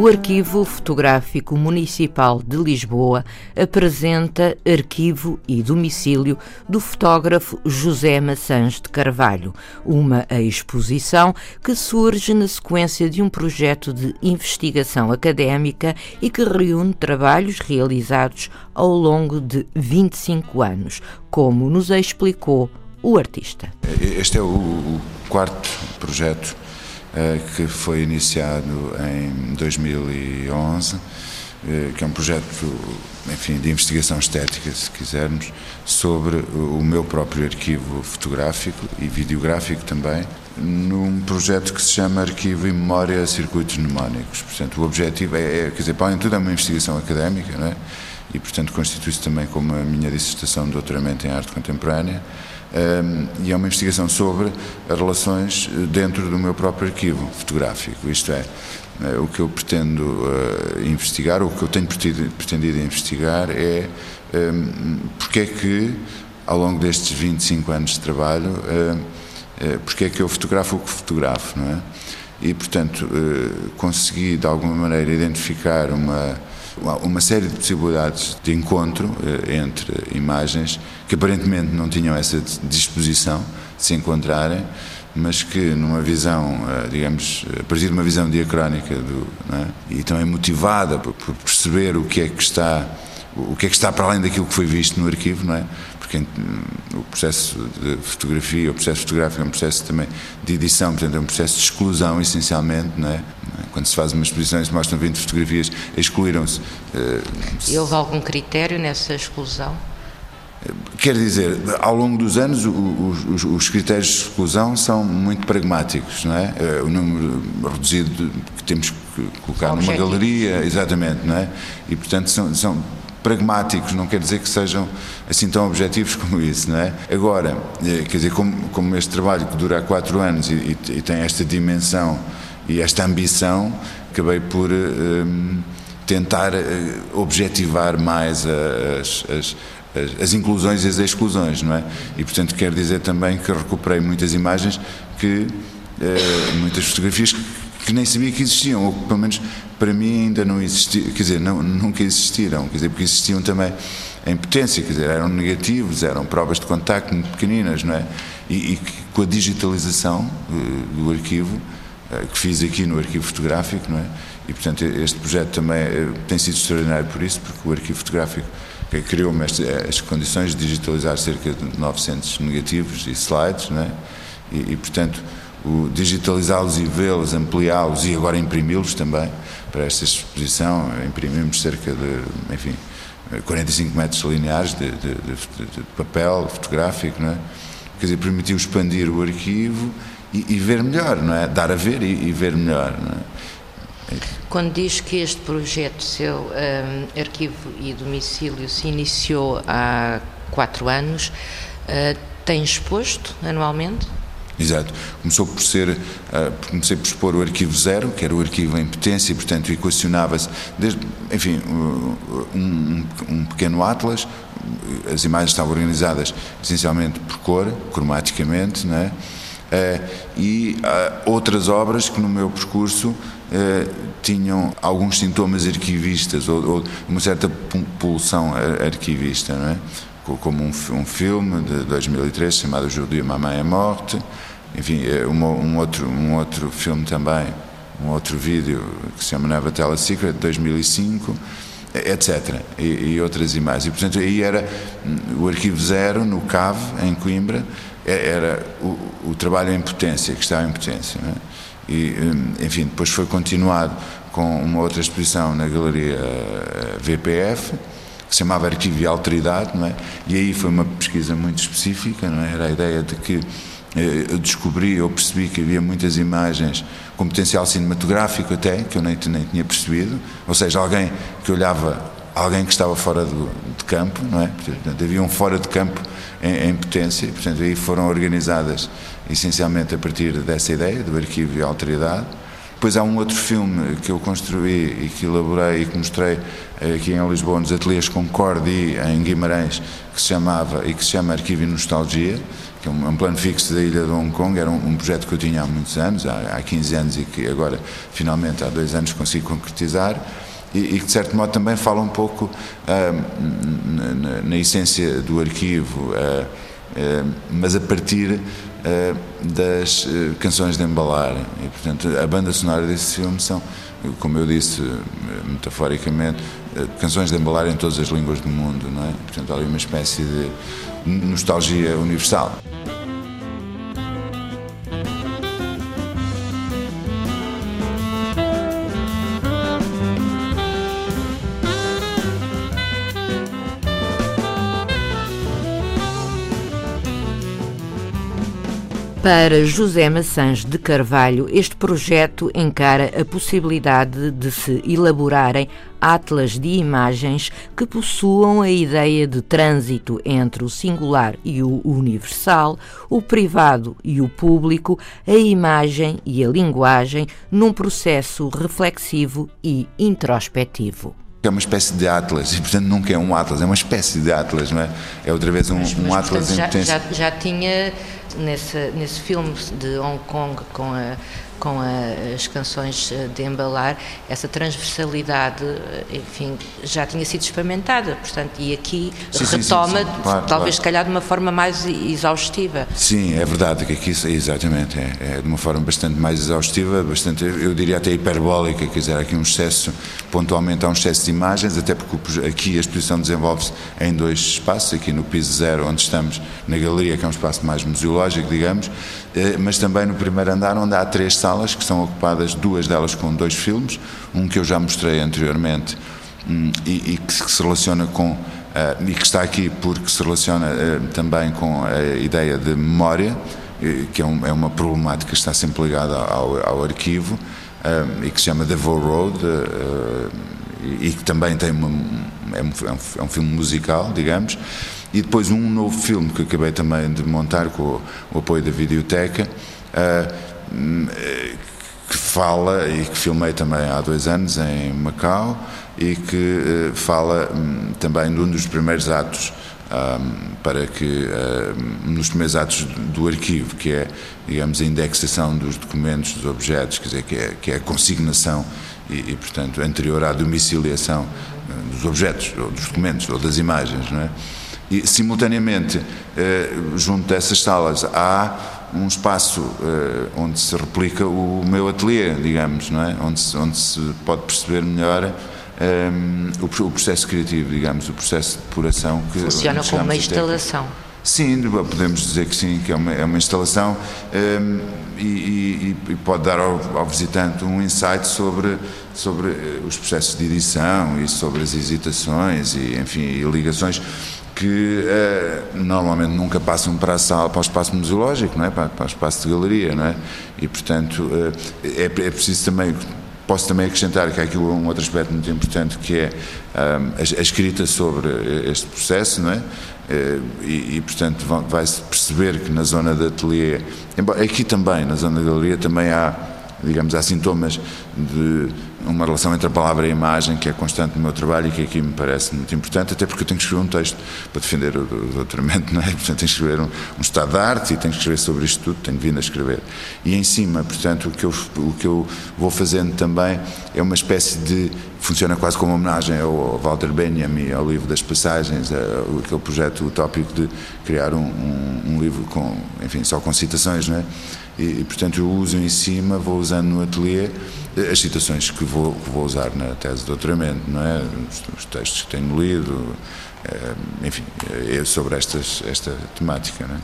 O Arquivo Fotográfico Municipal de Lisboa apresenta arquivo e domicílio do fotógrafo José Maçãs de Carvalho, uma exposição que surge na sequência de um projeto de investigação académica e que reúne trabalhos realizados ao longo de 25 anos, como nos explicou o artista. Este é o quarto projeto que foi iniciado em 2011, eh, que é um projeto enfim, de investigação estética, se quisermos, sobre o meu próprio arquivo fotográfico e videográfico também, num projeto que se chama Arquivo e Memória Circuitos Mnemónicos. Portanto, o objetivo é, é quer dizer, para além de tudo, é uma investigação académica, não é? e, portanto, constitui-se também como a minha dissertação de doutoramento em arte contemporânea e é uma investigação sobre as relações eh, dentro do meu próprio arquivo fotográfico, isto é, eh, o que eu pretendo uh, investigar, ou o que eu tenho pretendido, investigar é um, porque é que, ao longo destes 25 anos de trabalho, uh, porque é que eu fotografo o que fotografo, não é? E, portanto, consegui, de alguma maneira, identificar uma uma série de possibilidades de encontro eh, entre imagens que aparentemente não tinham essa disposição de se encontrarem, mas que numa visão, eh, digamos, a partir de uma visão diacrónica do, é? e também motivada por perceber o que é que está o que é que está para além daquilo que foi visto no arquivo, não é? Porque hum, o processo de fotografia, o processo fotográfico é um processo também de edição, portanto é um processo de exclusão essencialmente, não é? Quando se faz uma exposição e se mostram 20 fotografias, excluíram-se. Uh, e houve algum critério nessa exclusão? Quer dizer, ao longo dos anos, os, os, critérios de exclusão são muito pragmáticos, não é? Eh, o número reduzido que temos que colocar numa galeria, exatamente, não é? E, portanto, são, são pragmáticos, não quer dizer que sejam assim tão objetivos como isso, não é? Agora, eh, quer dizer, como, como este trabalho que dura há quatro anos e, e, e tem esta dimensão e esta ambição, acabei por um, eh, tentar eh, objetivar mais as, as, as, inclusões e as exclusões, não é? E, portanto, quero dizer também que recuperei muitas imagens que, muitas fotografias que nem sabia que existiam, ou que pelo menos para mim ainda não existiam, quer dizer, não, nunca existiram, quer dizer, porque existiam também em potência, quer dizer, eram negativos, eram provas de contacto muito pequeninas, não é? E, e com a digitalização uh, do arquivo, que fiz aqui no arquivo fotográfico, não é? E, portanto, este projeto também uh, tem sido extraordinário por isso, porque o arquivo fotográfico criou-me as condições de digitalizar cerca de 900 negativos e slides, não é? E, e portanto, digitalizá-los e vê-los, ampliá-los e agora imprimi-los também para esta exposição. Imprimimos cerca de, enfim, 45 metros lineares de, de, de, de papel fotográfico, não é? Quer dizer, permitiu expandir o arquivo e, e, ver melhor, não é? Dar a ver e, e ver melhor, não é? Quando diz que este projeto seu, um, Arquivo e Domicílio, se iniciou há quatro anos, uh, tem exposto anualmente? Exato. Começou por ser, uh, comecei por expor o arquivo zero, que era o arquivo em potência, e portanto equacionava-se, desde, enfim, um, um, pequeno atlas, as imagens estavam organizadas essencialmente por cor, cromaticamente, não é? Uh, e uh, outras obras que no meu percurso uh, tinham alguns sintomas arquivistas ou, uma certa pulsão arquivista, não é? como um, filme de 2003 chamado Judio Mamãe é Morte, enfim, é um, outro, um outro filme também, um outro vídeo que se chama Never Tell Secret, de 2005, etc. E, e, outras imagens. E, portanto, aí era o Arquivo Zero, no CAV, em Coimbra, é, era o, o trabalho em potência, que estava em potência. É? E, hum, enfim, depois foi continuado com uma outra exposição na Galeria eh, VPF, que se chamava Arquivo e Alteridade, não é? E aí foi uma pesquisa muito específica, não é? Era a ideia de que eh, eu descobri, eu percebi que havia muitas imagens com potencial cinematográfico até, que eu nem, nem tinha percebido, ou seja, alguém que olhava alguém que estava fora do, de campo, não é? Portanto, havia um fora de campo em, em potência, portanto, aí foram organizadas essencialmente a partir dessa ideia, do arquivo e alteridade. Depois há um outro filme que eu construí e que elaborei e que mostrei eh, aqui em Lisboa, nos ateliês Concorde e em Guimarães, que se chamava e que se chama Arquivo e Nostalgia, que é um, um plano fixo da ilha de Hong Kong, era um, um projeto que eu tinha há muitos anos, há, há 15 anos e que agora, finalmente, há dois anos consigo concretizar e, que de certo modo também fala um pouco uh, na, na, essência do arquivo, uh, uh, mas a partir das canções de embalar. E, portanto, a banda sonora desse filme são, como eu disse metaforicamente, canções de embalar em todas as línguas do mundo, não é? Portanto, há ali uma espécie de nostalgia universal. Para José Maçãs de Carvalho, este projeto encara a possibilidade de se elaborarem atlas de imagens que possuam a ideia de trânsito entre o singular e o universal, o privado e o público, a imagem e a linguagem, num processo reflexivo e introspectivo é uma espécie de atlas, e portanto nunca é um atlas, é uma espécie de atlas, não é? É outra vez um, mas, mas, um atlas portanto, em potência. Já, já, já tinha nesse, nesse filme de Hong Kong com a com a, as canções eh, de embalar, essa transversalidade, eh, enfim, já tinha sido experimentada, portanto, e aqui sim, retoma, sim, sim, claro, talvez se calhar de uma forma mais exaustiva. Sim, é verdade que aqui, exatamente, é, é, de uma forma bastante mais exaustiva, bastante, eu diria até hiperbólica, quer dizer, aqui um excesso, pontualmente há um excesso de imagens, até porque aqui a exposição desenvolve-se em dois espaços, aqui no piso zero, onde estamos, na galeria, que é um espaço mais museológico, digamos, mas também no primeiro andar, onde há três salas que são ocupadas, duas delas com dois filmes, um que eu já mostrei anteriormente hum, e, e que se relaciona com Uh, e que está aqui porque se relaciona uh, também com a ideia de memória, que é, é, uma problemática que está sempre ligada ao, ao arquivo, e que se chama The Vaux Road, e, e, que também tem uma, é, um, é um filme musical, digamos. E depois um novo filme que acabei também de montar com o, o apoio da Videoteca, uh, que fala e que filmei também há dois anos em Macau e que uh, fala um, também de um dos primeiros atos um, para que uh, nos primeiros atos do arquivo, que é, digamos, a indexação dos documentos, dos objetos, quer dizer, que é, que é a consignação e, e, portanto, anterior à domiciliação dos objetos, ou dos documentos, ou das imagens, não é? E, simultaneamente, eh, junto dessas salas, há um espaço eh, onde se replica o meu ateliê, digamos, não é? onde, se, onde se pode perceber melhor eh, o, o, processo criativo, digamos, o processo de depuração. Que Funciona como uma instalação. Sim, podemos dizer que sim, que é uma, é uma instalação um, e, e, e, pode dar ao, ao, visitante um insight sobre, sobre os processos de edição e sobre as hesitações e, enfim, e ligações que eh, normalmente nunca passam para a sala, para o espaço museológico, não é? para, para o espaço de galeria, não é? E portanto eh, é, é preciso também Posso também acrescentar que há aqui um outro aspecto muito importante que é um, a, a, escrita sobre este processo, não é? E, e portanto vai-se perceber que na zona de ateliê, embora aqui também, na zona da galeria, também há digamos, há sintomas de uma relação entre a palavra e a imagem que é constante no meu trabalho e que aqui me parece muito importante, até porque eu tenho que escrever um texto para defender o, doutoramento, não é? Portanto, tenho que escrever um, um, estado de arte e tenho que escrever sobre isto tudo, tenho vindo a escrever. E em cima, portanto, o que eu, o que eu vou fazendo também é uma espécie de. funciona quase como homenagem ao, Walter Benjamin, ao livro das passagens, aquele projeto utópico de criar um, um, um livro com, enfim, só com citações, não é? E, portanto eu uso em cima, vou usando no ateliê eh, as citações que vou, que vou usar na tese de doutoramento, não é? Os, os textos que tenho lido, é, enfim, é sobre estas, esta temática, não é?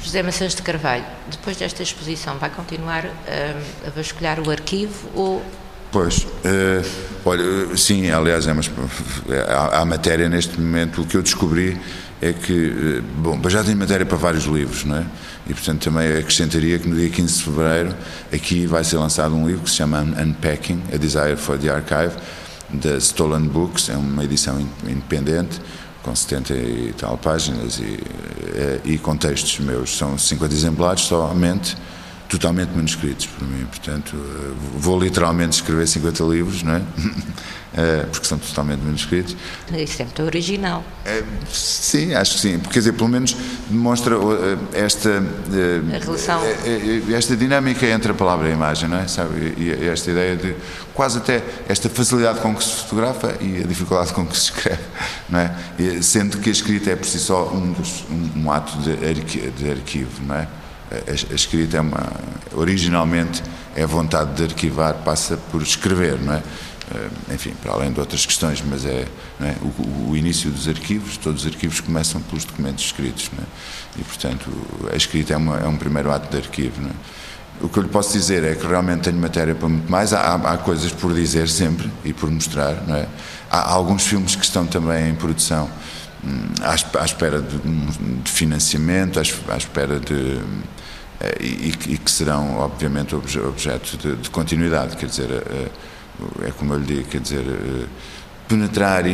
José Maçãs de Carvalho, depois desta exposição, vai continuar a, a vasculhar o arquivo ou Pois, olha, sim, aliás, é uma, há, há matéria neste momento. O que eu descobri é que, bom, já tenho matéria para vários livros, não é? E, portanto, também acrescentaria que no dia 15 de fevereiro aqui vai ser lançado um livro que se chama Unpacking, A Desire for the Archive, da Stolen Books, é uma edição independente com 70 e tal páginas e, eh, e com textos meus. São 50 exemplares somente totalmente manuscritos por mim, portanto eh, vou literalmente escrever 50 livros, não é? Eh, porque são totalmente manuscritos. Isso é muito original. É, sim, acho que sim, porque quer dizer, pelo menos demonstra esta a relação. esta dinâmica entre a palavra e a imagem, não é? Sabe? E esta ideia de quase até esta facilidade com que se fotografa e a dificuldade com que se escreve, não é? Sendo que a escrita é por si só um, dos, um, um ato de, arqui, de arquivo, não é? a, escrita é uma, originalmente é a vontade de arquivar, passa por escrever, não é? Eh, enfim, para além de outras questões, mas é, é? O, o, início dos arquivos, todos os arquivos começam pelos documentos escritos, é? E, portanto, a escrita é, uma, é um primeiro ato de arquivo, é? O que eu lhe posso dizer é que realmente tenho matéria para muito mais. Há, há coisas por dizer sempre e por mostrar, é? Há, alguns filmes que estão também em produção hum, à, espera de, financiamento, à, espera de eh, e, que serão, obviamente, objeto de, de continuidade. Quer dizer, eh, é como eu lhe digo, quer dizer, eh, penetrar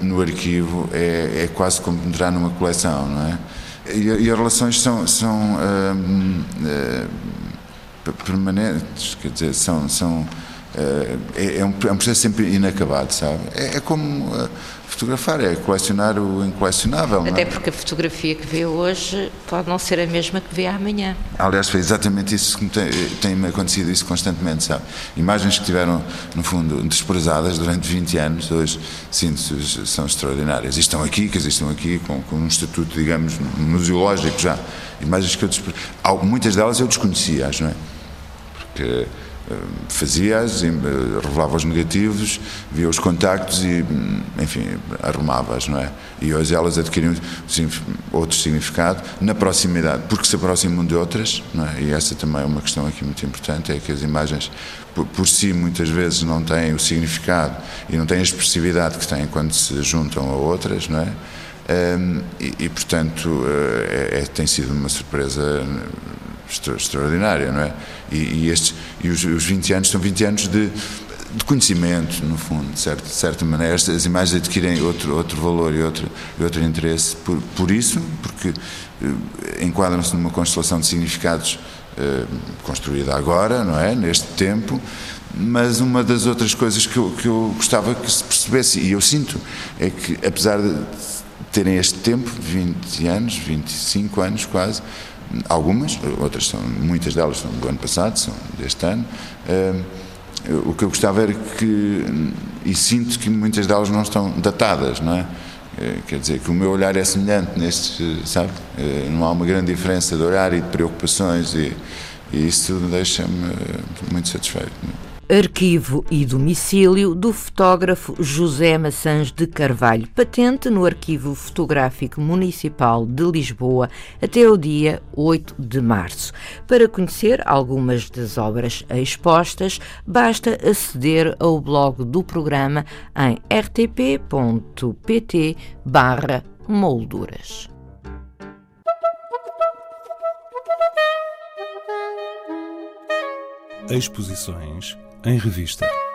no arquivo é, é quase como penetrar numa coleção, não é? E, e as relações são, são permanentes, quer dizer, são. são é, é, um, é um processo sempre inacabado, sabe? É, é como Fotografar é colecionar o incolecionável. Até porque a fotografia que vê hoje pode não ser a mesma que vê amanhã. Aliás, foi exatamente isso que me tem, acontecido isso constantemente, sabe? Imagens que tiveram, no fundo, desprezadas durante 20 anos, hoje, sim, são extraordinárias. E estão aqui, que existem aqui, com, com um estatuto, digamos, museológico já. Imagens que eu despre... Muitas delas eu desconhecia, não é? Porque fazia-as, revelava os negativos, via os contactos e, enfim, arrumava-as, não é? E hoje elas adquiriram outro significado na proximidade, porque se aproximam de outras, não é? E essa também é uma questão aqui muito importante, é que as imagens por, por si muitas vezes não têm o significado e não têm a expressividade que têm quando se juntam a outras, não é? Um, e, e, portanto, é, é, tem sido uma surpresa extraordinária, não é? E, e estes, e os, os 20 anos são 20 anos de, de conhecimento, no fundo, de certa, de certa maneira. Estas imagens adquirem outro, outro valor e outro, e outro interesse por, por isso, porque eh, enquadram-se numa constelação de significados eh, construída agora, não é? Neste tempo. Mas uma das outras coisas que eu, que eu gostava que se percebesse, e eu sinto, é que apesar de terem este tempo, 20 anos, 25 anos quase, algumas, outras são, muitas delas são do ano passado, são deste ano. O que eu gostava era que, e sinto que muitas delas não estão datadas, não é? Uh, quer dizer, que o meu olhar é semelhante nestes, sabe? Uh, não há uma grande diferença de olhar e de preocupações e, e isso deixa-me muito satisfeito. Arquivo e domicílio do fotógrafo José Maçãs de Carvalho, patente no Arquivo Fotográfico Municipal de Lisboa até o dia 8 de março. Para conhecer algumas das obras expostas, basta aceder ao blog do programa em rtp.pt/molduras. Exposições em revista.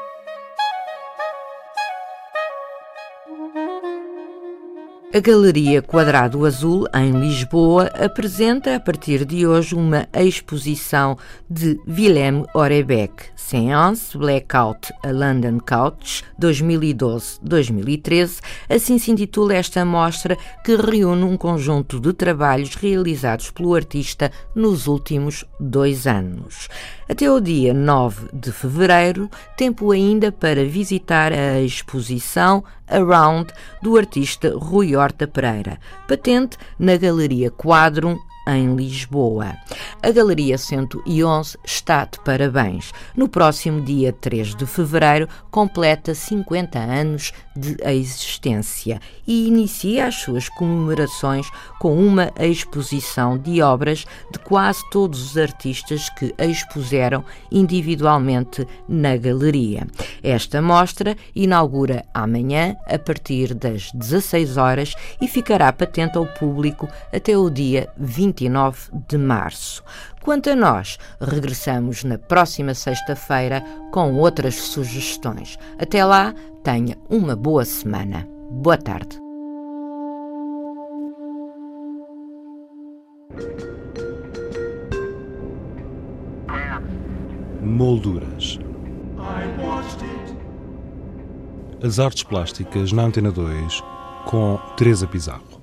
A Galeria Quadrado Azul, em Lisboa, apresenta a partir de hoje uma exposição de Willem Orebeck, Seance Blackout a London Couch 2012-2013. Assim se intitula esta mostra que reúne um conjunto de trabalhos realizados pelo artista nos últimos dois anos. Até o dia 9 de fevereiro, tempo ainda para visitar a exposição Around do artista Rui Horta Pereira, patente na Galeria Quadrum em Lisboa. A Galeria 111 está de parabéns. No próximo dia 3 de fevereiro, completa 50 anos de existência e inicia as suas comemorações com uma exposição de obras de quase todos os artistas que expuseram individualmente na galeria. Esta mostra inaugura amanhã a partir das 16 horas e ficará patente ao público até o dia 20 29 de março. Quanto a nós, regressamos na próxima sexta-feira com outras sugestões. Até lá, tenha uma boa semana. Boa tarde. Molduras. As artes plásticas na Antena 2 com Teresa Pizarro.